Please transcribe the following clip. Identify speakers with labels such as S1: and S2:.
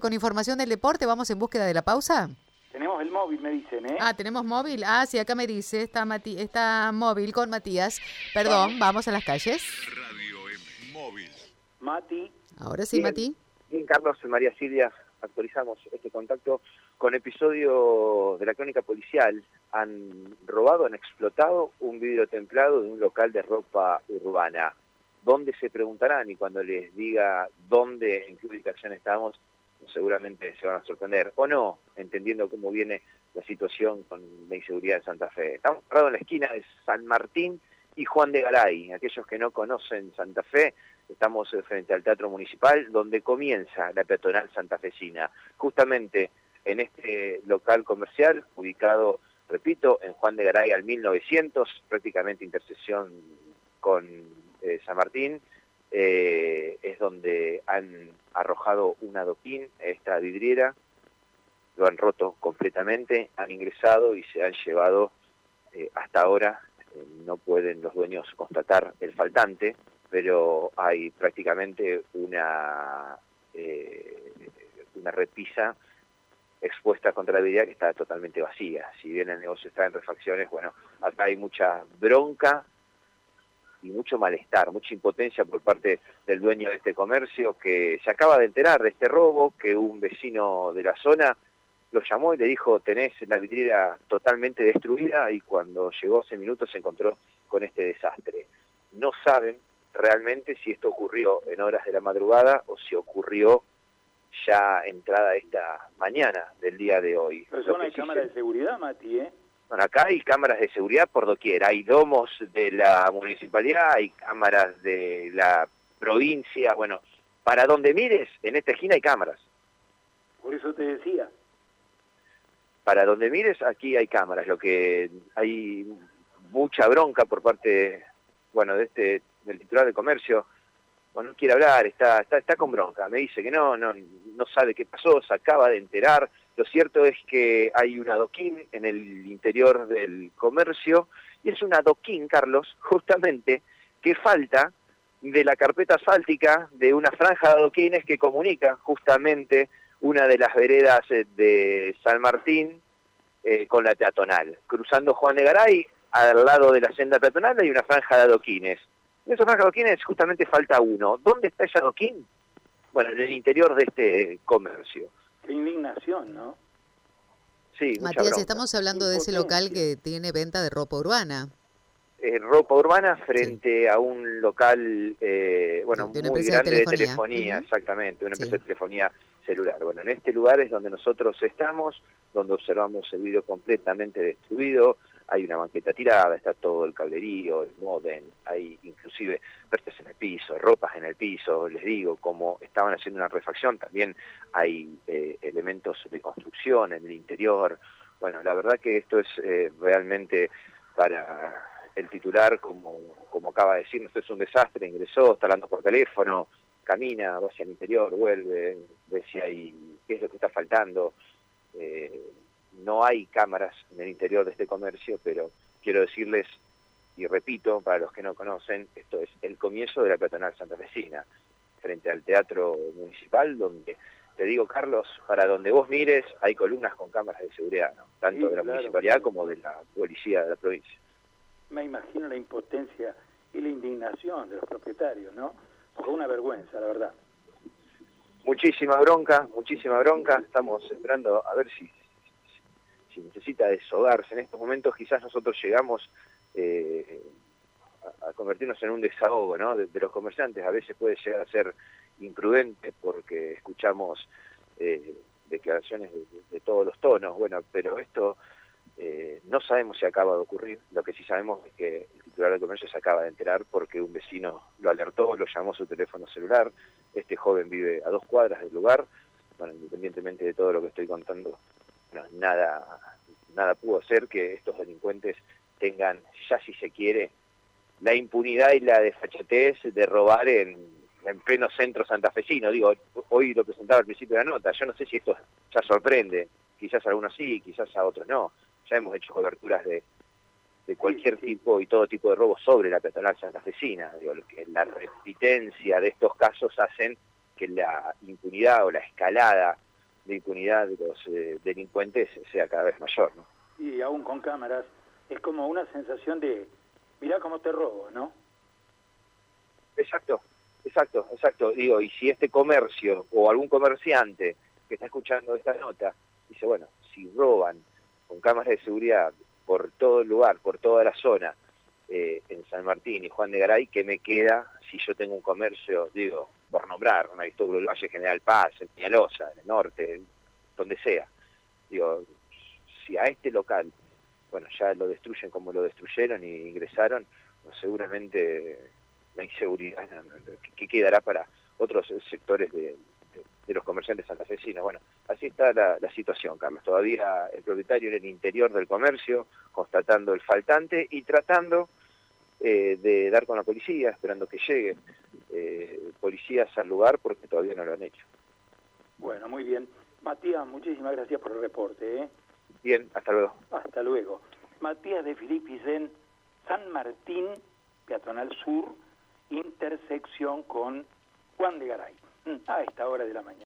S1: con información del deporte, vamos en búsqueda de la pausa.
S2: Tenemos el móvil, me dicen, ¿eh?
S1: Ah, tenemos móvil. Ah, sí, acá me dice, está, Mati está móvil con Matías. Perdón, vamos a las calles.
S3: Radio en móvil.
S2: Mati,
S1: Ahora sí,
S4: Bien.
S1: Mati.
S4: Bien, Carlos y María Silvia, actualizamos este contacto con episodio de la crónica policial. Han robado, han explotado un vidrio templado de un local de ropa urbana. ¿Dónde se preguntarán? Y cuando les diga dónde, en qué ubicación estamos, seguramente se van a sorprender. O no, entendiendo cómo viene la situación con la inseguridad en Santa Fe. Estamos parados en la esquina de San Martín y Juan de Garay. Aquellos que no conocen Santa Fe, estamos eh, frente al Teatro Municipal, donde comienza la peatonal santafesina. Justamente en este local comercial, ubicado, repito, en Juan de Garay al 1900, prácticamente intersección con eh, San Martín, eh, es donde han arrojado un adoquín, esta vidriera, lo han roto completamente, han ingresado y se han llevado eh, hasta ahora, eh, no pueden los dueños constatar el faltante, pero hay prácticamente una, eh, una repisa expuesta contra la vidriera que está totalmente vacía. Si bien el negocio está en refacciones, bueno, acá hay mucha bronca y mucho malestar, mucha impotencia por parte del dueño de este comercio que se acaba de enterar de este robo, que un vecino de la zona lo llamó y le dijo, tenés la vidriera totalmente destruida y cuando llegó hace minutos se encontró con este desastre. No saben realmente si esto ocurrió en horas de la madrugada o si ocurrió ya entrada esta mañana del día de hoy.
S2: pero son hay
S4: sí
S2: cámaras
S4: se-
S2: de seguridad, Mati, ¿eh?
S4: Bueno, acá hay cámaras de seguridad por doquier, hay domos de la municipalidad, hay cámaras de la provincia, bueno, para donde mires, en esta esquina hay cámaras.
S2: Por eso te decía.
S4: Para donde mires, aquí hay cámaras, lo que hay mucha bronca por parte, bueno, de este, del titular de comercio, bueno, no quiere hablar, está, está, está con bronca, me dice que no, no, no sabe qué pasó, se acaba de enterar, lo cierto es que hay un adoquín en el interior del comercio, y es un adoquín, Carlos, justamente, que falta de la carpeta asfáltica de una franja de adoquines que comunica justamente una de las veredas eh, de San Martín eh, con la peatonal. Cruzando Juan de Garay, al lado de la senda peatonal hay una franja de adoquines. En esa franja de adoquines justamente falta uno. ¿Dónde está ese adoquín? Bueno, en el interior de este comercio.
S2: Qué indignación, ¿no?
S4: Sí,
S1: Matías,
S4: bronca.
S1: estamos hablando de ese local que tiene venta de ropa urbana.
S4: Eh, ropa urbana frente a un local, eh, bueno,
S1: De
S4: muy
S1: de
S4: grande de
S1: telefonía.
S4: telefonía,
S1: Ujú.
S4: exactamente, una
S1: Sí.
S4: empresa de telefonía celular. Bueno, en este lugar es donde nosotros estamos, donde observamos el video completamente destruido, hay una banqueta tirada, está todo el cablerío, el modem, hay inclusive vertes en el piso, ropas en el piso, les digo, como estaban haciendo una refacción, también hay eh, elementos de construcción en el interior. Bueno, la verdad que esto es eh, realmente para el titular, como, como acaba de decir, esto es un desastre, ingresó, está hablando por teléfono, camina, va hacia el interior, vuelve, ve si hay, qué es lo que está faltando. Eh, no hay cámaras en el interior de este comercio, pero quiero decirles, y repito, para los que no conocen, esto es el comienzo de la peatonal santafesina, frente al Teatro Municipal, donde, te digo, Carlos, para donde vos mires, hay columnas con cámaras de seguridad, ¿no? tanto
S2: Sí,
S4: de la
S2: claro.
S4: municipalidad como de la policía de la provincia.
S2: Me imagino la impotencia y la indignación de los propietarios, ¿no? Porque una vergüenza, la verdad.
S4: Muchísima bronca, muchísima bronca. Estamos esperando a ver si, si necesita deshogarse. En estos momentos quizás nosotros llegamos eh, a, convertirnos en un desahogo ¿no? de, los comerciantes. A veces puede llegar a ser imprudente porque escuchamos eh, declaraciones de, todos los tonos. Bueno, pero esto eh, no sabemos si acaba de ocurrir. Lo que sí sabemos es que el titular de comercio se acaba de enterar porque un vecino lo alertó, lo llamó a su teléfono celular. Este joven vive a dos cuadras del lugar. Bueno, independientemente de todo lo que estoy contando, no, nada, nada pudo hacer que estos delincuentes tengan, ya si se quiere, la impunidad y la desfachatez de robar en, en pleno centro santafesino. Digo, hoy lo presentaba al principio de la nota. Yo no sé si esto ya sorprende. Quizás a algunos sí, quizás a otros no. Ya hemos hecho coberturas de, de cualquier tipo y todo tipo de robos sobre la peatonal santafesina. Digo, lo que la repitencia de estos casos hacen que la impunidad o la escalada de impunidad de los eh, delincuentes sea cada vez mayor. ¿no?
S2: Y aún con cámaras, es como una sensación de, mirá cómo te robo, ¿no?
S4: Exacto, exacto, exacto. Digo, y si este comercio o algún comerciante que está escuchando esta nota dice, bueno, si roban con cámaras de seguridad por todo el lugar, por toda la zona, eh, en San Martín y Juan de Garay, ¿qué me queda si yo tengo un comercio, digo, por nombrar, una Aristóbulo del Valle General Paz, en Peñalosa, en el norte, donde sea? Digo, si a este local, bueno, ya lo destruyen como lo destruyeron y ingresaron, pues seguramente la inseguridad que quedará para otros sectores de, los comerciantes santafesinos. Bueno, así está la, situación, Carlos. Todavía el propietario en el interior del comercio, constatando el faltante y tratando eh, de dar con la policía, esperando que llegue policías al lugar porque todavía no lo han hecho.
S2: Bueno, muy bien. Matías, muchísimas gracias por el reporte. ¿eh?
S4: Bien, hasta luego.
S2: Hasta luego. Matías de Filipis en San Martín, Peatonal Sur, intersección con Juan de Garay, a esta hora de la mañana.